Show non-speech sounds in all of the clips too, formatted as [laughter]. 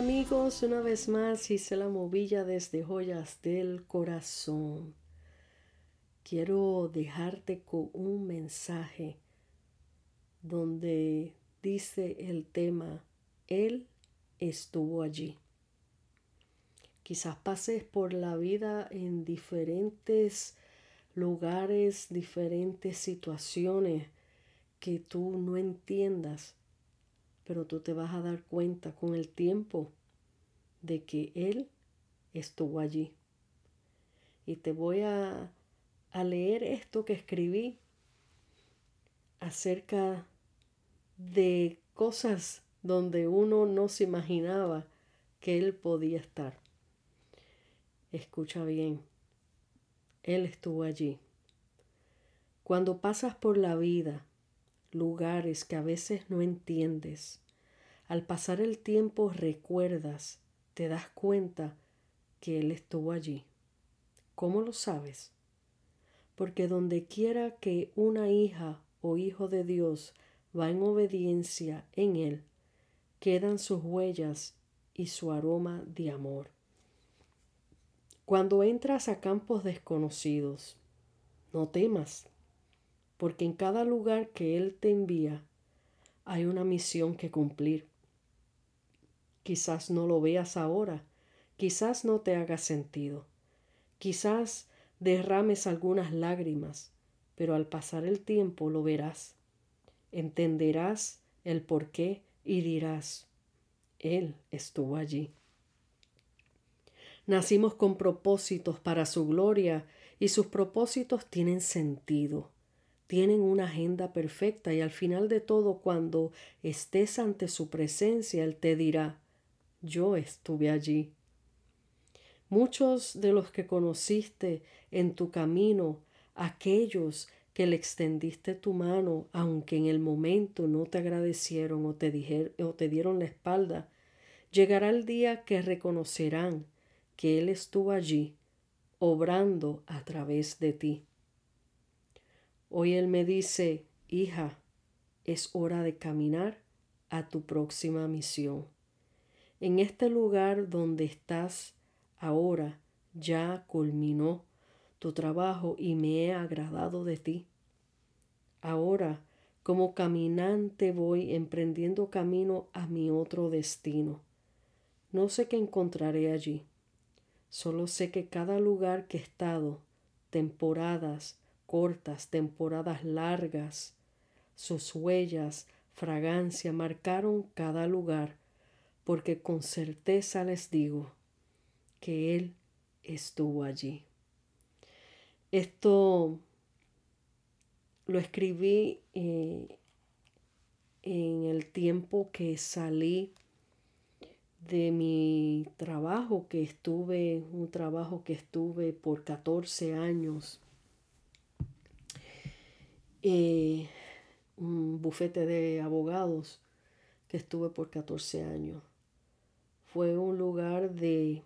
amigos, una vez más hice la movilla desde joyas del corazón. Quiero dejarte con un mensaje donde dice el tema, Él estuvo allí. Quizás pases por la vida en diferentes lugares, diferentes situaciones que tú no entiendas pero tú te vas a dar cuenta con el tiempo de que Él estuvo allí. Y te voy a, a leer esto que escribí acerca de cosas donde uno no se imaginaba que Él podía estar. Escucha bien, Él estuvo allí. Cuando pasas por la vida lugares que a veces no entiendes. Al pasar el tiempo recuerdas, te das cuenta que Él estuvo allí. ¿Cómo lo sabes? Porque donde quiera que una hija o hijo de Dios va en obediencia en Él, quedan sus huellas y su aroma de amor. Cuando entras a campos desconocidos, no temas, porque en cada lugar que Él te envía hay una misión que cumplir. Quizás no lo veas ahora, quizás no te haga sentido, quizás derrames algunas lágrimas, pero al pasar el tiempo lo verás, entenderás el por qué y dirás, Él estuvo allí. Nacimos con propósitos para su gloria y sus propósitos tienen sentido tienen una agenda perfecta y al final de todo, cuando estés ante su presencia, Él te dirá, yo estuve allí. Muchos de los que conociste en tu camino, aquellos que le extendiste tu mano, aunque en el momento no te agradecieron o te, o te dieron la espalda, llegará el día que reconocerán que Él estuvo allí, obrando a través de ti. Hoy Él me dice, hija, es hora de caminar a tu próxima misión. En este lugar donde estás ahora ya culminó tu trabajo y me he agradado de ti. Ahora, como caminante voy emprendiendo camino a mi otro destino. No sé qué encontraré allí. Solo sé que cada lugar que he estado, temporadas, cortas, temporadas largas, sus huellas, fragancia marcaron cada lugar, porque con certeza les digo que Él estuvo allí. Esto lo escribí eh, en el tiempo que salí de mi trabajo, que estuve, un trabajo que estuve por 14 años eh, un bufete de abogados que estuve por 14 años. Fue un lugar de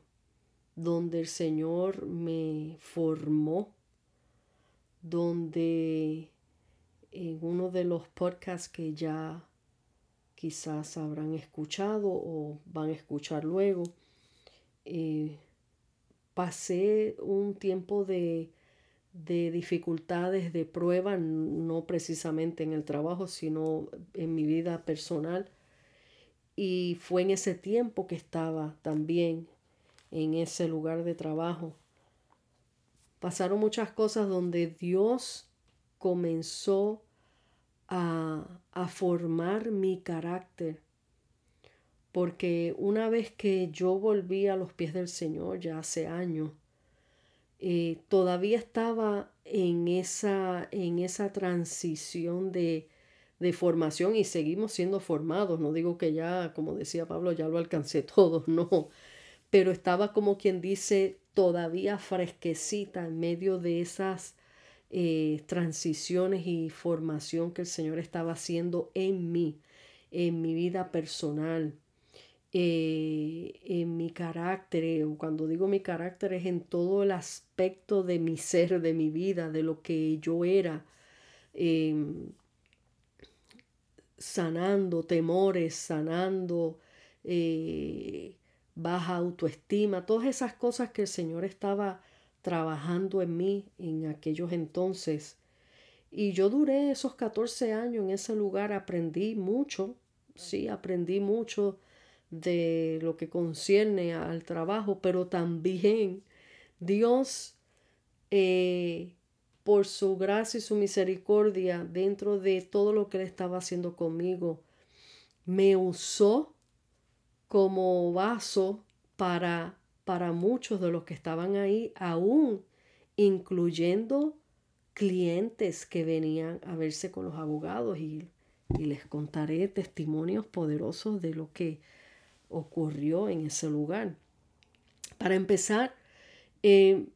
donde el Señor me formó, donde en uno de los podcasts que ya quizás habrán escuchado o van a escuchar luego, eh, pasé un tiempo de de dificultades, de prueba, no precisamente en el trabajo, sino en mi vida personal. Y fue en ese tiempo que estaba también en ese lugar de trabajo. Pasaron muchas cosas donde Dios comenzó a, a formar mi carácter. Porque una vez que yo volví a los pies del Señor, ya hace años, eh, todavía estaba en esa, en esa transición de, de formación y seguimos siendo formados. No digo que ya, como decía Pablo, ya lo alcancé [laughs] todo, no. Pero estaba como quien dice todavía fresquecita en medio de esas eh, transiciones y formación que el Señor estaba haciendo en mí, en mi vida personal, eh, en mi carácter, eh, cuando digo mi carácter es en todo el aspecto de mi ser, de mi vida, de lo que yo era, em, sanando temores, sanando eh, baja autoestima, todas esas cosas que el Señor estaba trabajando en mí en aquellos entonces. Y yo duré esos 14 años en ese lugar, aprendí mucho, sí, aprendí mucho de lo que concierne al trabajo, pero también Dios, eh, por su gracia y su misericordia, dentro de todo lo que Él estaba haciendo conmigo, me usó como vaso para, para muchos de los que estaban ahí, aún incluyendo clientes que venían a verse con los abogados y, y les contaré testimonios poderosos de lo que ocurrió en ese lugar. Para empezar, eh,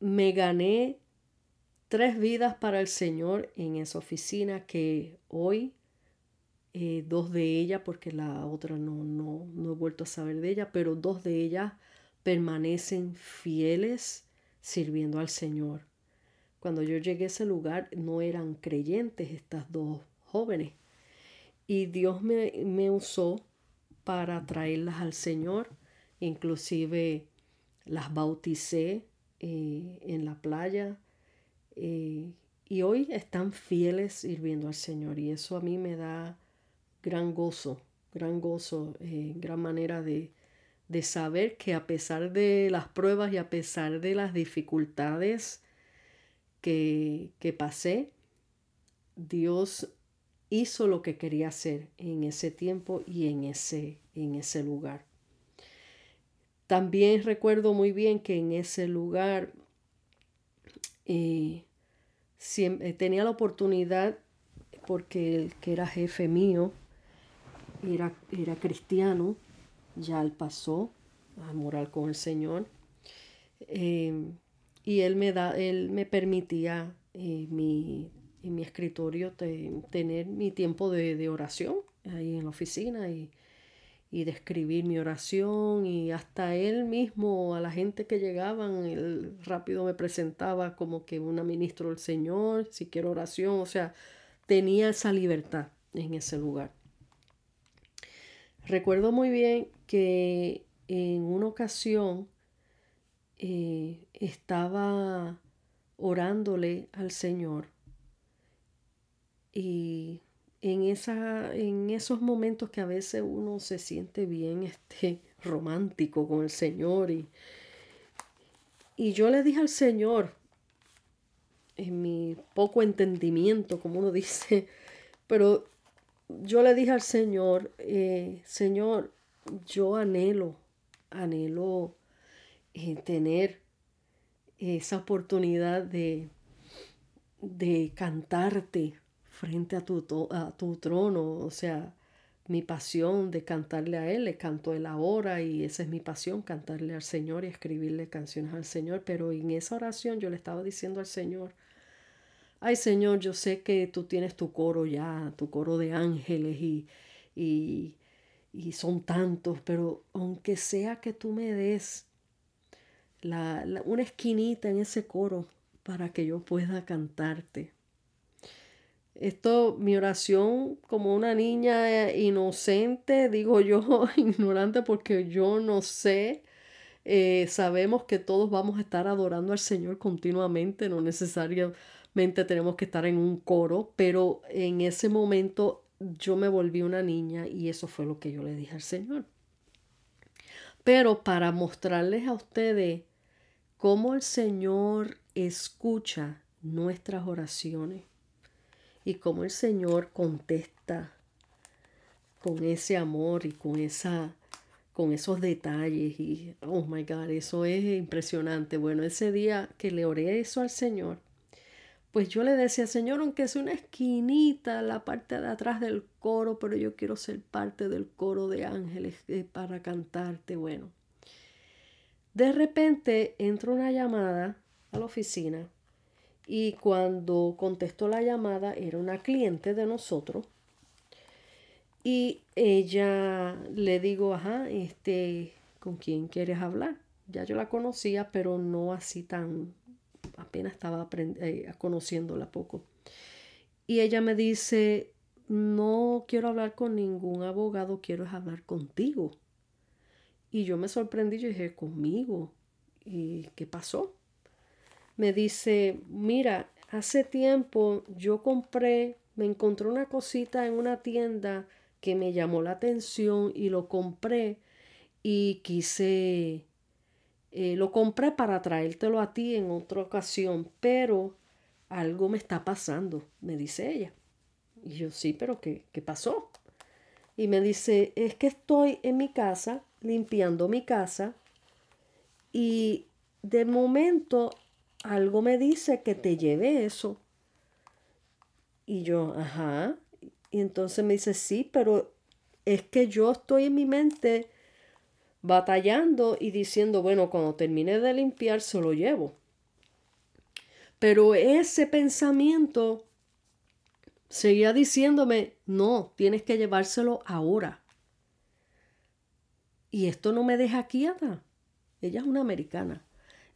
me gané tres vidas para el Señor en esa oficina que hoy, eh, dos de ellas, porque la otra no, no, no he vuelto a saber de ella, pero dos de ellas permanecen fieles sirviendo al Señor. Cuando yo llegué a ese lugar no eran creyentes estas dos jóvenes. Y Dios me, me usó para traerlas al Señor. Inclusive las bauticé eh, en la playa. Eh, y hoy están fieles sirviendo al Señor. Y eso a mí me da gran gozo, gran gozo, eh, gran manera de, de saber que a pesar de las pruebas y a pesar de las dificultades que, que pasé, Dios hizo lo que quería hacer en ese tiempo y en ese, en ese lugar. También recuerdo muy bien que en ese lugar eh, siempre, tenía la oportunidad, porque el que era jefe mío era, era cristiano, ya él pasó a morar con el Señor. Eh, y él me, da, él me permitía eh, mi en mi escritorio tener mi tiempo de, oración ahí en la oficina y, de escribir mi oración y hasta él mismo a la gente que llegaban, él rápido me presentaba como que una ministro del Señor, si quiero oración, o sea, tenía esa libertad en ese lugar. Recuerdo muy bien que en una ocasión eh, estaba orándole al Señor y en, esa, en esos momentos que a veces uno se siente bien [laughs] este, romántico con el Señor. Y, y yo le dije al Señor, en mi poco entendimiento, como uno [laughs] dice, pero yo le dije al Señor, eh, Señor, yo anhelo, anhelo eh, tener esa oportunidad de, de cantarte frente a tu, a tu trono, o sea, mi pasión de cantarle a Él, le canto Él ahora y esa es mi pasión, cantarle al Señor y escribirle canciones al Señor, pero en esa oración yo le estaba diciendo al Señor, ay Señor, yo sé que tú tienes tu coro ya, tu coro de ángeles y, y, y son tantos, pero aunque sea que tú me des la, una esquinita en ese coro para que yo pueda cantarte. Esto, mi oración como una niña inocente, digo yo, [laughs] ignorante porque yo no sé. Eh, sabemos que todos vamos a estar adorando al Señor continuamente, no necesariamente tenemos que estar en un coro, pero en ese momento yo me volví una niña y eso fue lo que yo le dije al Señor. Pero para mostrarles a ustedes cómo el Señor escucha nuestras oraciones y cómo el Señor contesta con ese amor y con esa con esos detalles y oh my god, eso es impresionante. Bueno, ese día que le oré eso al Señor, pues yo le decía, Señor, aunque sea una esquinita, la parte de atrás del coro, pero yo quiero ser parte del coro de ángeles eh, para cantarte. Bueno, de repente entra una llamada a la oficina y cuando contestó la llamada era una cliente de nosotros y ella le digo, ajá, este, ¿con quién quieres hablar? Ya yo la conocía, pero no así tan, apenas estaba eh, conociéndola poco. Y ella me dice, no quiero hablar con ningún abogado, quiero hablar contigo. Y yo me sorprendí, yo dije, conmigo. ¿Y qué pasó? Me dice, mira, hace tiempo yo compré, me encontré una cosita en una tienda que me llamó la atención y lo compré y quise, eh, lo compré para traértelo a ti en otra ocasión, pero algo me está pasando, me dice ella. Y yo, sí, pero ¿qué, qué pasó? Y me dice, es que estoy en mi casa, limpiando mi casa, y de momento algo me dice que te lleve eso. Y yo, ajá. Y entonces me dice, sí, pero es que yo estoy en mi mente batallando y diciendo, bueno, cuando termine de limpiar se lo llevo. Pero ese pensamiento seguía diciéndome, no, tienes que llevárselo ahora. Y esto no me deja quieta. Ella es una americana.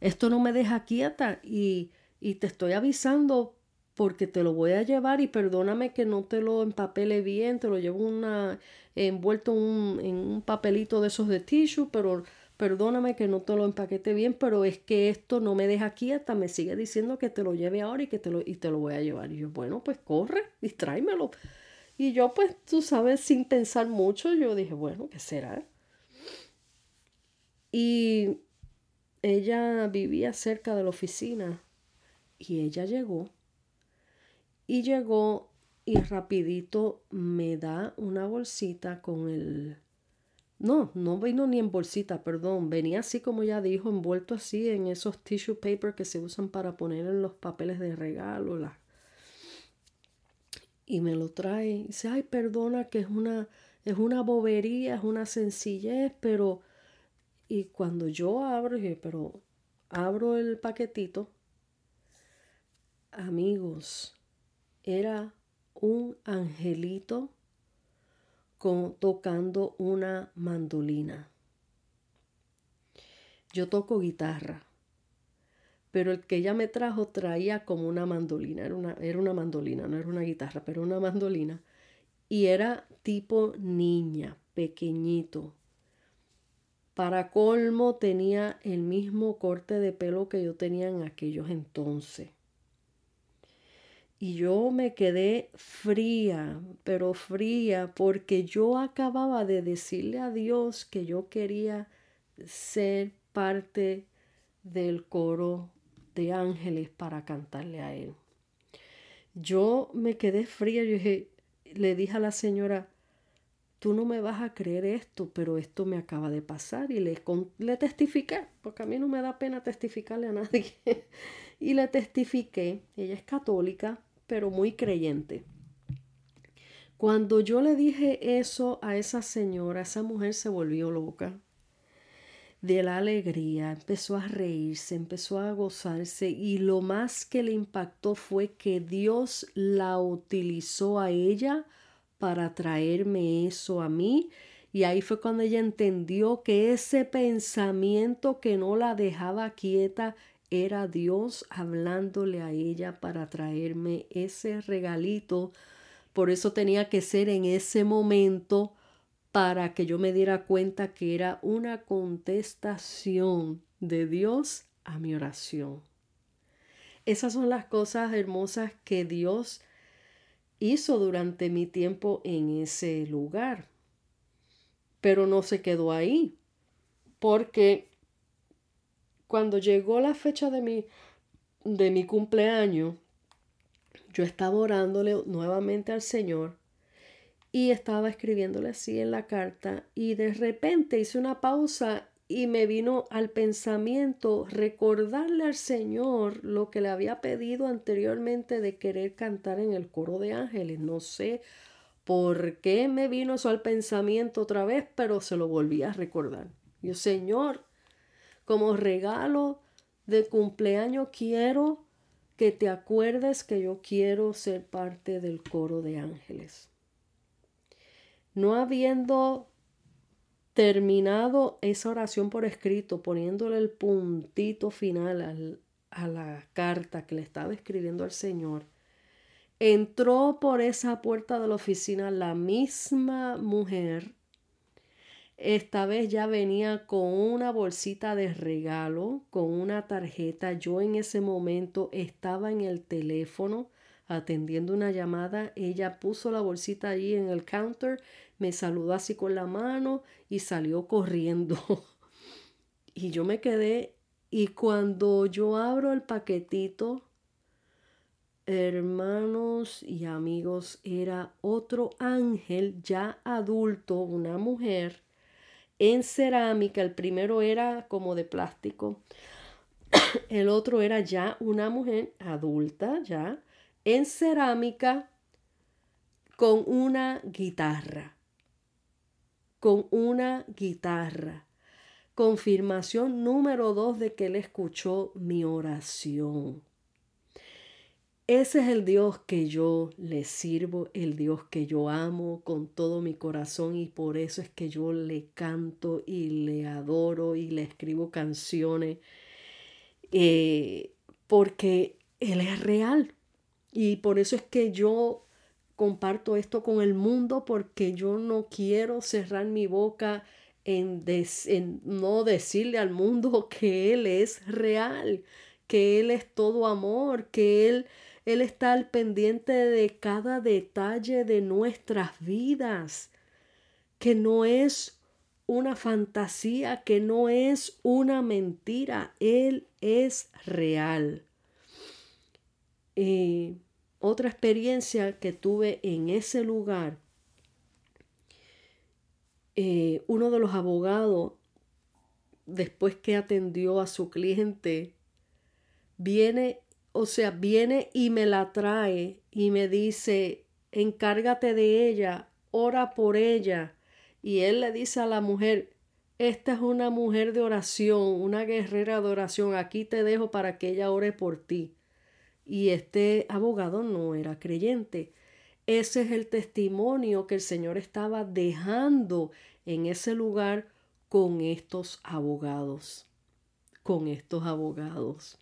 Esto no me deja quieta y, y te estoy avisando porque te lo voy a llevar y perdóname que no te lo empapele bien, te lo llevo una, envuelto en un papelito de esos de tissue, pero perdóname que no te lo empaquete bien, pero es que esto no me deja quieta, me sigue diciendo que te lo lleve ahora y que te lo, y te lo voy a llevar. Y yo, bueno, pues corre y tráemelo. Y yo, pues, tú sabes, sin pensar mucho, yo dije, bueno, ¿qué será? Y ella vivía cerca de la oficina y ella llegó y llegó y rapidito me da una bolsita con el no, no vino ni en bolsita, perdón. Venía así como ya dijo, envuelto así en esos tissue paper que se usan para poner en los papeles de regalo. La... Y me lo trae. Y dice, ay, perdona que es una, es una bobería, es una sencillez, pero... Y cuando yo abro, dije, pero abro el paquetito, amigos, era un angelito tocando una mandolina. Yo toco guitarra, pero el que ella me trajo traía como una mandolina, era una, era una mandolina, no era una guitarra, pero una mandolina. Y era tipo niña, pequeñito. Para colmo tenía el mismo corte de pelo que yo tenía en aquellos entonces. Y yo me quedé fría, pero fría, porque yo acababa de decirle a Dios que yo quería ser parte del coro de ángeles para cantarle a Él. Yo me quedé fría, yo dije, le dije a la señora, tú no me vas a creer esto, pero esto me acaba de pasar y le, le testifiqué, porque a mí no me da pena testificarle a nadie. [laughs] y le testifiqué, ella es católica, pero muy creyente. Cuando yo le dije eso a esa señora, esa mujer se volvió loca de la alegría, empezó a reírse, empezó a gozarse y lo más que le impactó fue que Dios la utilizó a ella para traerme eso a mí y ahí fue cuando ella entendió que ese pensamiento que no la dejaba quieta era Dios hablándole a ella para traerme ese regalito. Por eso tenía que ser en ese momento para que yo me diera cuenta que era una contestación de Dios a mi oración. Esas son las cosas hermosas que Dios hizo durante mi tiempo en ese lugar. Pero no se quedó ahí, porque cuando llegó la fecha de mi, de mi cumpleaños, yo estaba orándole nuevamente al Señor y estaba escribiéndole así en la carta y de repente hice una pausa y me vino al pensamiento recordarle al Señor lo que le había pedido anteriormente de querer cantar en el coro de ángeles. No sé por qué me vino eso al pensamiento otra vez, pero se lo volví a recordar. Yo, Señor, como regalo de cumpleaños quiero que te acuerdes que yo quiero ser parte del coro de ángeles. No habiendo terminado esa oración por escrito, poniéndole el puntito final a la carta que le estaba escribiendo al Señor, entró por esa puerta de la oficina la misma mujer esta vez ya venía con una bolsita de regalo, con una tarjeta. Yo en ese momento estaba en el teléfono atendiendo una llamada. Ella puso la bolsita allí en el counter, me saludó así con la mano y salió corriendo. [laughs] y yo me quedé y cuando yo abro el paquetito, hermanos y amigos, era otro ángel ya adulto, una mujer en cerámica. El primero era como de plástico. [coughs] El otro era ya una mujer adulta, ya, en cerámica, con una guitarra. Con una guitarra. Confirmación número dos de que él escuchó mi oración. Ese es el Dios que yo le sirvo, el Dios que yo amo con todo mi corazón y por eso es que yo le canto y le adoro y le escribo canciones eh, porque Él es real y por eso es que yo comparto esto con el mundo porque yo no quiero cerrar mi boca en, no decirle al mundo [laughs] que Él es real, que Él es todo amor, que Él él está al pendiente de cada detalle de nuestras vidas, que no es una fantasía, que no es una mentira, Él es real. Y otra experiencia que tuve en ese lugar, eh, uno de los abogados, después que atendió a su cliente, viene o sea, viene y me la trae y me dice, encárgate de ella, ora por ella. Y él le dice a la mujer, esta es una mujer de oración, una guerrera de oración, aquí te dejo para que ella ore por ti. Y este abogado no era creyente. Ese es el testimonio que el Señor estaba dejando en ese lugar con estos abogados, con estos abogados.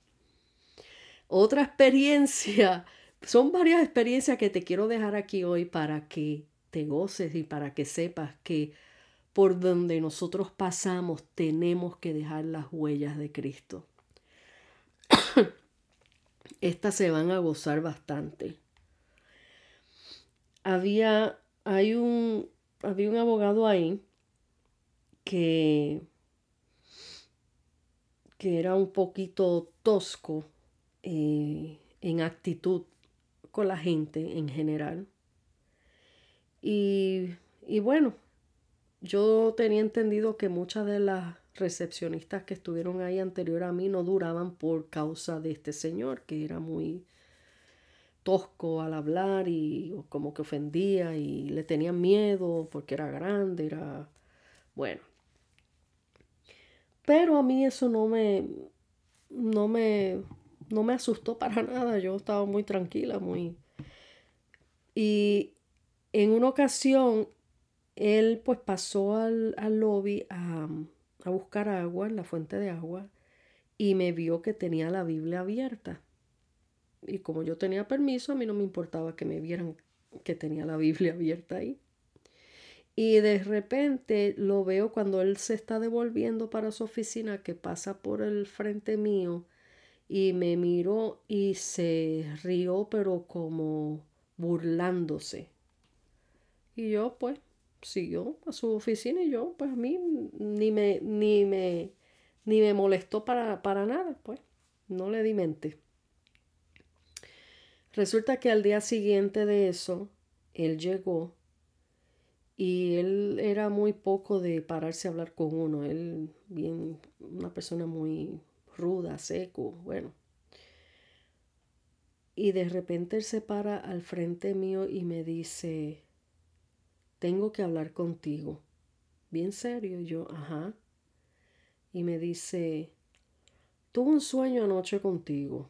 Otra experiencia, [laughs] son varias experiencias que te quiero dejar aquí hoy para que te goces y para que sepas que por donde nosotros pasamos tenemos que dejar las huellas de Cristo. Estas se van a gozar bastante. Había, hay un, había un abogado ahí que, que era un poquito tosco eh, en actitud con la gente en general. Y, y bueno, yo tenía entendido que muchas de las recepcionistas que estuvieron ahí anterior a mí no duraban por causa de este señor, que era muy tosco al hablar y como que ofendía y le tenían miedo porque era grande, era bueno. Pero a mí eso no me no me no me asustó para [laughs] nada, yo estaba muy tranquila, muy... Y en una ocasión, él pues pasó al, lobby a, a buscar agua en la fuente de agua y me vio que tenía la Biblia abierta. Y como yo tenía permiso, a mí no me importaba que me vieran que tenía la Biblia [laughs] abierta ahí. Y de repente lo veo cuando él se está devolviendo para su oficina, que pasa por el frente mío y me miró y se rió, pero como burlándose. Y yo, pues, siguió a su oficina y yo, pues, a mí ni me, ni me, ni me molestó para, para nada, pues, no le di mente. Resulta que al día siguiente de eso, él llegó y él era muy poco de pararse a hablar con uno. Él, bien, una persona muy ruda, seco, bueno. Y de repente él se para al frente mío y me dice, tengo que hablar contigo. Bien serio, yo, ajá. Y me dice, tuve un sueño anoche contigo.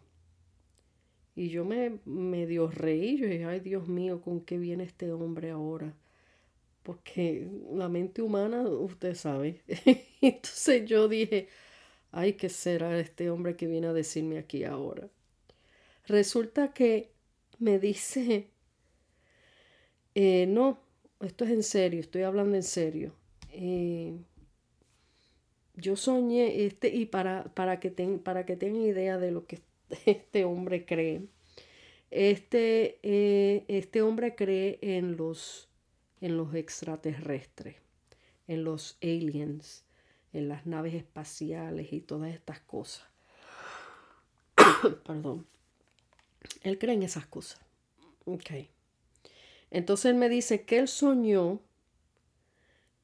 Y yo me medio reí, yo dije, ay Dios mío, ¿con qué viene este hombre ahora? Porque la mente humana, usted sabe. [laughs] Entonces yo dije, ay, ¿qué será este hombre que viene a decirme aquí ahora? Resulta que me dice, eh, no, esto es en serio, estoy hablando en serio. eh, yo soñé, este, y para, para, que para que tengan idea de lo que [laughs] este hombre cree, este, eh, este hombre cree en los, en los extraterrestres, en los aliens, en las naves espaciales y todas estas cosas. [coughs] Perdón. Él cree en esas cosas. Ok. Entonces él me dice que él soñó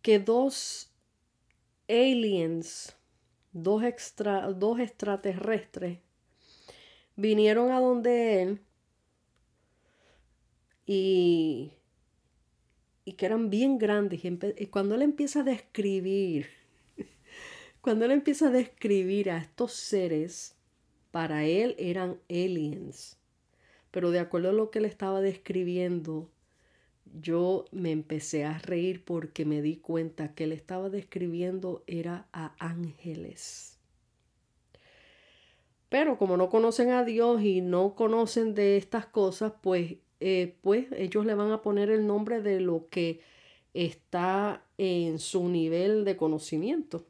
que dos aliens, dos, extra, dos extraterrestres, vinieron a donde él y, y que eran bien grandes. Y, cuando él empieza a describir, [laughs] cuando él empieza a describir a estos seres, para él eran aliens. Pero de acuerdo a lo que él estaba describiendo, yo me empecé a reír porque me di cuenta que él estaba describiendo era a ángeles. Pero como no conocen a Dios y no conocen de estas cosas, pues, eh, pues ellos le van a poner el nombre de lo que está en su nivel de conocimiento.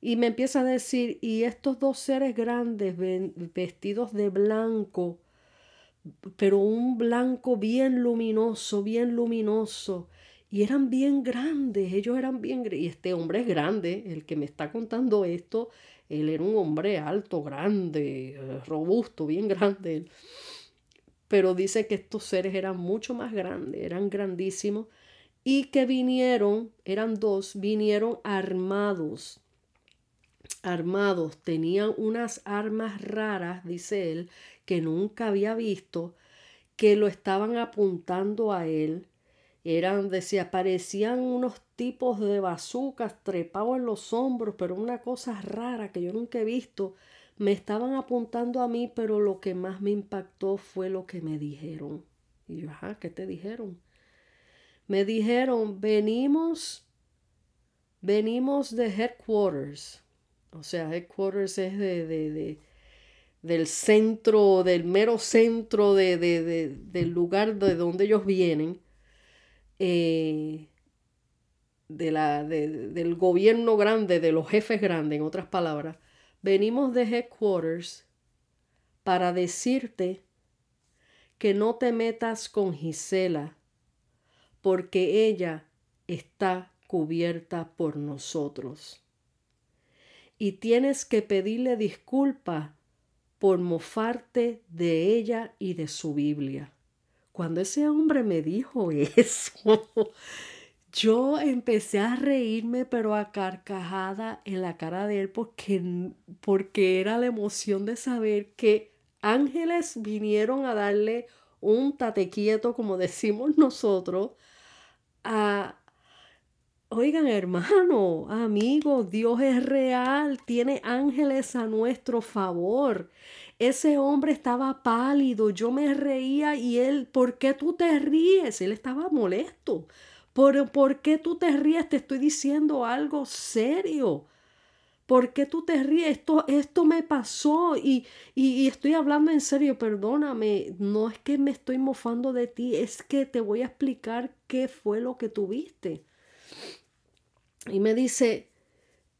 Y me empieza a decir, y estos dos seres grandes vestidos de blanco, pero un blanco bien luminoso, bien luminoso. Y eran bien grandes, ellos eran bien. Y este hombre es grande, el que me está contando esto, él era un hombre alto, grande, eh, robusto, bien grande. Pero dice que estos seres eran mucho más grandes, eran grandísimos. Y que vinieron, eran dos, vinieron armados armados, tenían unas armas raras, dice él, que nunca había visto, que lo estaban apuntando a él. Eran, decía, parecían unos tipos de bazucas trepados en los hombros, pero una cosa rara que yo nunca he visto. Me estaban apuntando a mí, pero lo que más me impactó fue lo que me dijeron. Y yo, ajá, ¿qué te dijeron? Me dijeron, venimos, venimos de headquarters. O sea, headquarters es de, de del centro, del mero centro de, del lugar de donde ellos vienen, eh, de la, del gobierno grande, de los jefes grandes, en otras palabras, venimos de headquarters para decirte que no te metas con Gisela, porque ella está cubierta por nosotros. Y tienes que pedirle disculpas por mofarte de ella y de su Biblia. Cuando ese hombre me dijo [laughs] eso, yo empecé a reírme, pero a carcajada en la cara de él, porque, porque era la emoción de saber que ángeles vinieron a darle un tate quieto, como decimos nosotros, a, Oigan, hermano, amigo, Dios es real, tiene ángeles a nuestro favor. Ese hombre estaba pálido, yo me reía y él, ¿por qué tú te ríes? Él estaba molesto. ¿Por, ¿por qué tú te ríes? Te estoy diciendo algo serio. ¿Por qué tú te ríes? Esto, esto me pasó y, y, estoy hablando en serio, perdóname. No es que me estoy mofando de ti, es que te voy a explicar qué fue lo que tuviste y me dice,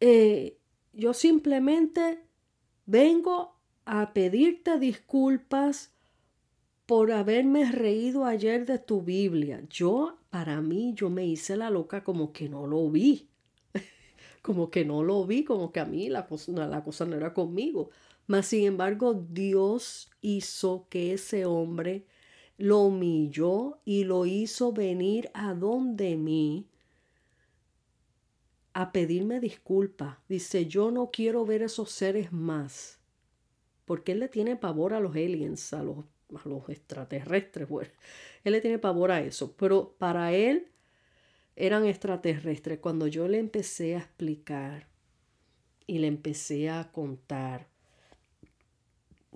eh, yo simplemente vengo a pedirte disculpas por haberme reído ayer de tu Biblia. Yo, para mí, yo me hice la loca como que no lo vi. [laughs] como que no lo vi, como que a mí la cosa, la cosa no era conmigo. Mas, sin embargo, Dios hizo que ese hombre lo humilló y lo hizo venir a donde mí a pedirme disculpas. Dice, yo no quiero ver esos seres más. Porque él le tiene pavor a los aliens, a los, a los extraterrestres. Bueno, él le tiene pavor a eso. Pero para él eran extraterrestres. Cuando yo le empecé a explicar y le empecé a contar,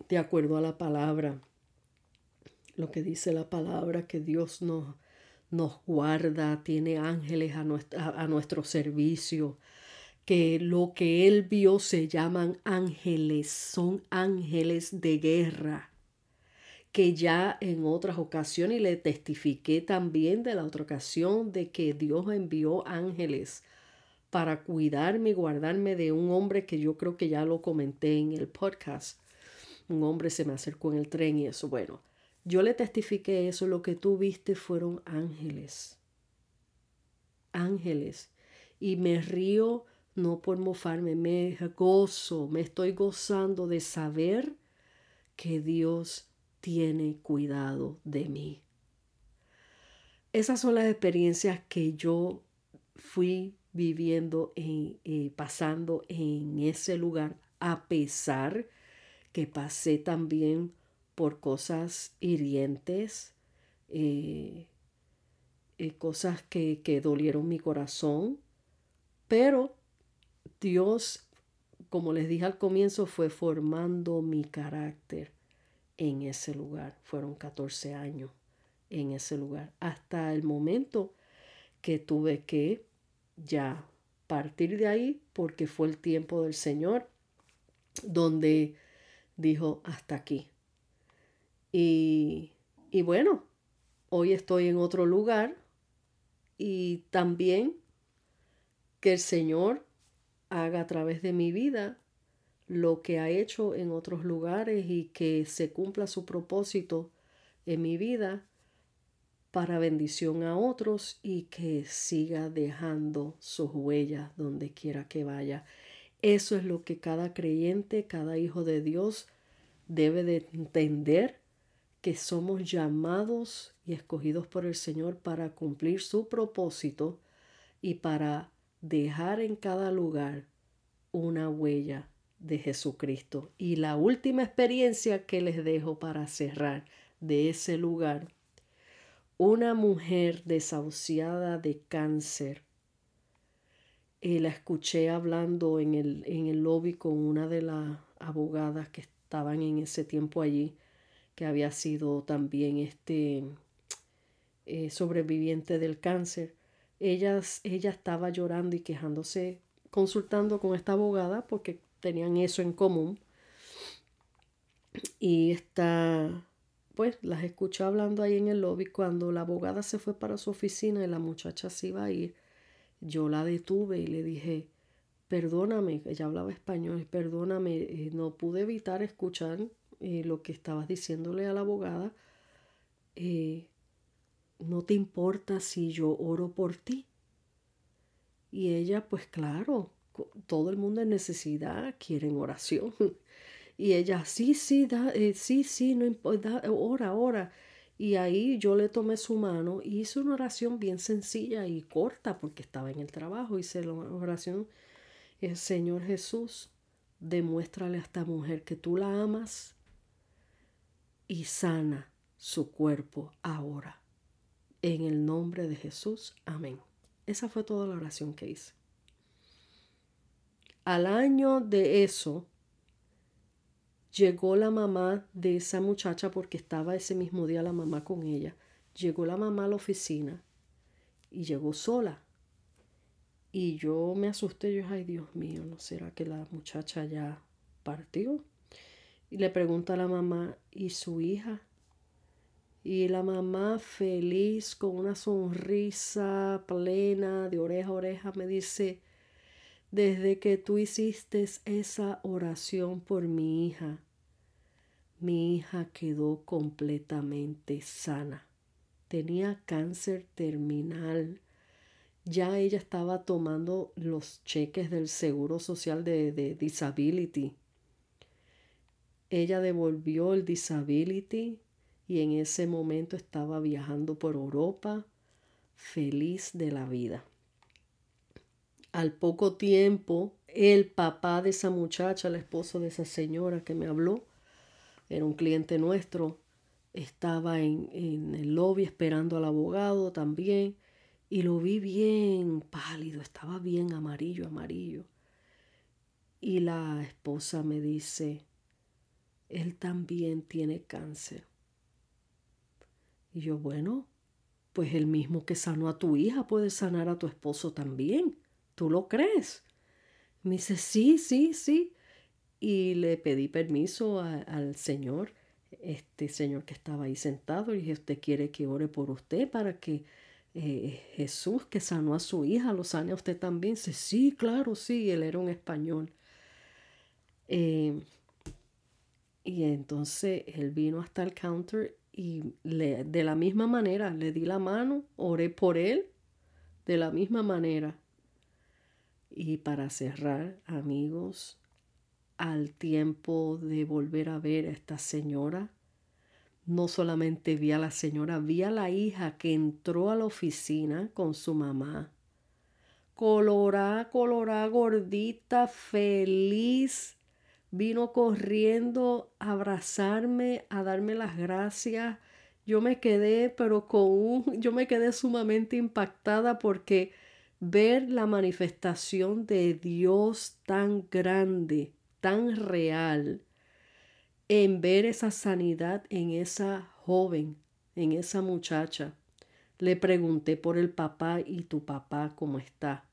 de acuerdo a la palabra, lo que dice la palabra, que Dios nos nos guarda, tiene ángeles a, a, nuestro servicio, que lo que él vio se llaman ángeles, son ángeles de guerra, que ya en otras ocasiones y le testifiqué también de la otra ocasión de que Dios envió ángeles para cuidarme y guardarme de un hombre que yo creo que ya lo comenté en el podcast. Un hombre se me acercó en el tren y eso, bueno, yo le testifiqué eso, lo que tú viste fueron ángeles. Ángeles. Y me río no por mofarme, me gozo, me estoy gozando de saber que Dios tiene cuidado de mí. Esas son las experiencias que yo fui viviendo y eh, pasando en ese lugar, a pesar que pasé también por cosas hirientes, eh, eh, cosas que, que dolieron mi corazón, pero Dios, como les dije al comienzo, fue formando mi carácter en ese lugar. Fueron 14 años en ese lugar, hasta el momento que tuve que ya partir de ahí porque fue el tiempo del Señor donde dijo hasta aquí. Y, y bueno, hoy estoy en otro lugar y también que el Señor haga a través de mi vida lo que ha hecho en otros lugares y que se cumpla su propósito en mi vida para bendición a otros y que siga dejando sus huellas donde quiera que vaya. Eso es lo que cada creyente, cada hijo de Dios debe de entender que somos llamados y escogidos por el Señor para cumplir su propósito y para dejar en cada lugar una huella de Jesucristo. Y la última experiencia que les dejo para cerrar de ese lugar, una mujer desahuciada de cáncer. Y la escuché hablando en el, en el lobby con una de las abogadas que estaban en ese tiempo allí, que había sido también este eh, sobreviviente del cáncer. Ella, ella estaba llorando y quejándose, consultando con esta abogada porque tenían eso en común. Y esta, pues las escuché hablando ahí en el lobby. Cuando la abogada se fue para su oficina y la muchacha se iba a ir, yo la detuve y le dije, perdóname, ella hablaba español, perdóname, eh, no pude evitar escuchar eh, lo que estabas diciéndole a la abogada. Eh, no te importa si yo oro por ti. Y ella, pues claro, todo el mundo en necesidad quieren oración. [laughs] Y ella, sí, sí, da, eh, sí, sí, no importa, ora, ora. Y ahí yo le tomé su mano y hice una oración bien sencilla y corta porque estaba en el trabajo. Hice la oración, el Señor Jesús, demuéstrale a esta mujer que tú la amas y sana su cuerpo ahora. En el nombre de Jesús, amén. Esa fue toda la oración que hice. Al año de eso, llegó la mamá de esa muchacha porque estaba ese mismo día la mamá con ella. Llegó la mamá a la oficina y llegó sola. Y yo me asusté, yo, ay Dios mío, ¿no será que la muchacha ya partió? Y le pregunta a la mamá, ¿y su hija? Y la mamá feliz, con una sonrisa plena de oreja a oreja, me dice, desde que tú hiciste esa oración por mi hija, mi hija quedó completamente sana. Tenía cáncer terminal. Ya ella estaba tomando los cheques del Seguro Social de, de Disability. Ella devolvió el Disability y en ese momento estaba viajando por Europa feliz de la vida. Al poco tiempo, el papá de esa muchacha, el esposo de esa señora que me habló, era un cliente nuestro, estaba en, en el lobby esperando al abogado también y lo vi bien pálido, estaba bien amarillo, amarillo. Y la esposa me dice, él también tiene cáncer. Y yo, bueno, pues el mismo que sanó a tu hija puede sanar a tu esposo también. ¿Tú lo crees? Me dice, sí, sí, sí. Y le pedí permiso al Señor este señor que estaba ahí sentado y dije, ¿usted quiere que ore por usted para que eh, Jesús que sanó a su hija lo sane a usted también? Dice, sí, claro, sí, él era un español. Eh, y entonces él vino hasta el counter y le, de la misma manera le di la mano, oré por él, de la misma manera. Y para cerrar, amigos, al tiempo de volver a ver a esta señora, no solamente vi a la señora, vi a la hija que entró a la oficina con su mamá. Colorá, colorá, gordita, feliz vino corriendo a abrazarme, a darme las gracias. Yo me quedé, pero con un, [laughs] yo me quedé sumamente impactada porque ver la manifestación de Dios tan grande, tan real, en ver esa sanidad en esa joven, en esa muchacha. Le pregunté por el papá y tu papá cómo está.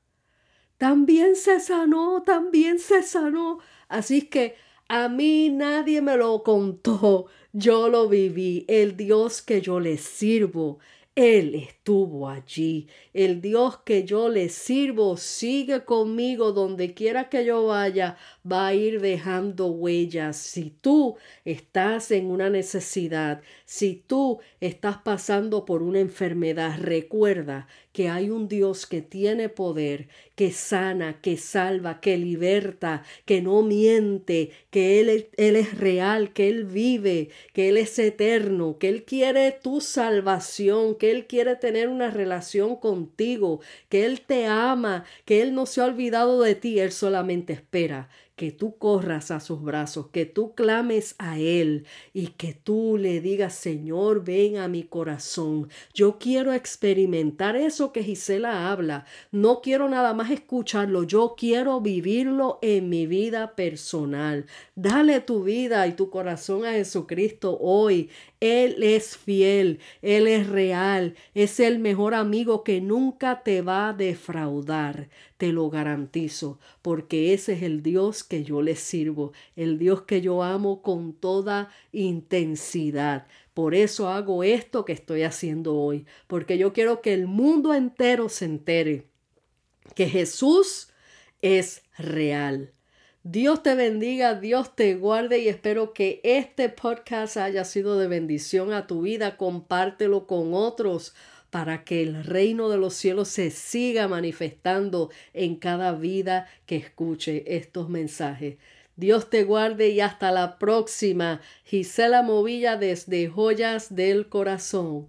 También se sanó, también se sanó. Así que a mí nadie me lo contó, yo lo viví. El Dios que yo le sirvo él estuvo allí. El Dios que yo le sirvo sigue conmigo donde quiera que yo vaya, va a ir dejando huellas. Si tú estás en una necesidad, si tú estás pasando por una enfermedad, recuerda que hay un Dios que tiene poder, que sana, que salva, que liberta, que no miente, que Él, Él es real, que Él vive, que Él es eterno, que Él quiere tu salvación, que Él quiere tener una relación contigo, que Él te ama, que Él no se ha olvidado de ti, Él solamente espera que tú corras a sus brazos, que tú clames a Él y que tú le digas, Señor, ven a mi corazón. Yo quiero experimentar eso que Gisela habla. No quiero nada más escucharlo, yo quiero vivirlo en mi vida personal. Dale tu vida y tu corazón a Jesucristo hoy. Él es fiel, Él es real, es el mejor amigo que nunca te va a defraudar, te lo garantizo, porque ese es el Dios que yo le sirvo, el Dios que yo amo con toda intensidad. Por eso hago esto que estoy haciendo hoy, porque yo quiero que el mundo entero se entere que Jesús es real. Dios te bendiga, Dios te guarde y espero que este podcast haya sido de bendición a tu vida. Compártelo con otros para que el reino de los cielos se siga manifestando en cada vida que escuche estos mensajes. Dios te guarde y hasta la próxima. Gisela Movilla desde Joyas del Corazón.